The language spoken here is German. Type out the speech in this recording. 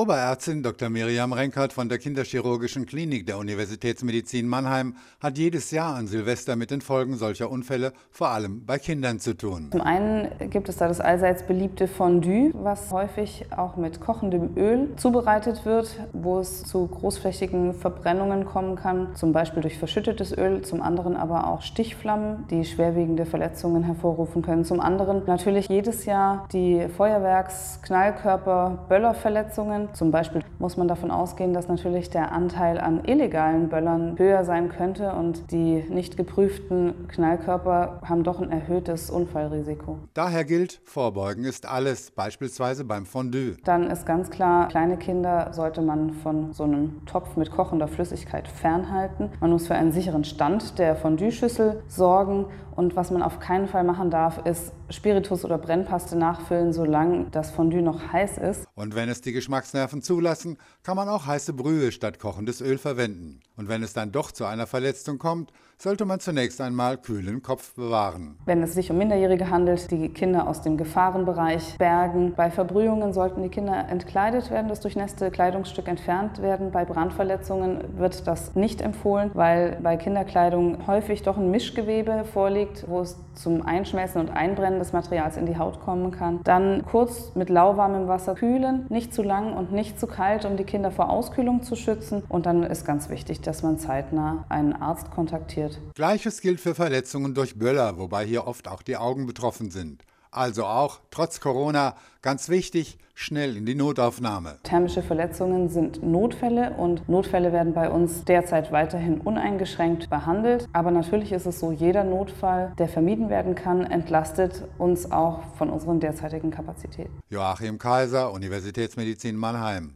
Oberärztin Dr. Miriam Renkert von der Kinderchirurgischen Klinik der Universitätsmedizin Mannheim hat jedes Jahr an Silvester mit den Folgen solcher Unfälle vor allem bei Kindern zu tun. Zum einen gibt es da das allseits beliebte Fondue, was häufig auch mit kochendem Öl zubereitet wird, wo es zu großflächigen Verbrennungen kommen kann, zum Beispiel durch verschüttetes Öl, zum anderen aber auch Stichflammen, die schwerwiegende Verletzungen hervorrufen können. Zum anderen natürlich jedes Jahr die Feuerwerks-, Knallkörper-, Böllerverletzungen. Zum Beispiel muss man davon ausgehen, dass natürlich der Anteil an illegalen Böllern höher sein könnte und die nicht geprüften Knallkörper haben doch ein erhöhtes Unfallrisiko. Daher gilt, Vorbeugen ist alles, beispielsweise beim Fondue. Dann ist ganz klar, kleine Kinder sollte man von so einem Topf mit kochender Flüssigkeit fernhalten. Man muss für einen sicheren Stand der Fondue-Schüssel sorgen und was man auf keinen Fall machen darf, ist Spiritus oder Brennpaste nachfüllen, solange das Fondue noch heiß ist. Und wenn es die Geschmacksnerven zulassen, kann man auch heiße Brühe statt kochendes Öl verwenden. Und wenn es dann doch zu einer Verletzung kommt, sollte man zunächst einmal kühlen Kopf bewahren. Wenn es sich um Minderjährige handelt, die Kinder aus dem Gefahrenbereich bergen. Bei Verbrühungen sollten die Kinder entkleidet werden, das durchnässte Kleidungsstück entfernt werden. Bei Brandverletzungen wird das nicht empfohlen, weil bei Kinderkleidung häufig doch ein Mischgewebe vorliegt, wo es zum Einschmelzen und Einbrennen des Materials in die Haut kommen kann. Dann kurz mit lauwarmem Wasser kühlen, nicht zu lang und nicht zu kalt, um die Kinder vor Auskühlung zu schützen. Und dann ist ganz wichtig, dass man zeitnah einen Arzt kontaktiert. Gleiches gilt für Verletzungen durch Böller, wobei hier oft auch die Augen betroffen sind. Also auch, trotz Corona, ganz wichtig, schnell in die Notaufnahme. Thermische Verletzungen sind Notfälle und Notfälle werden bei uns derzeit weiterhin uneingeschränkt behandelt. Aber natürlich ist es so, jeder Notfall, der vermieden werden kann, entlastet uns auch von unseren derzeitigen Kapazitäten. Joachim Kaiser, Universitätsmedizin Mannheim.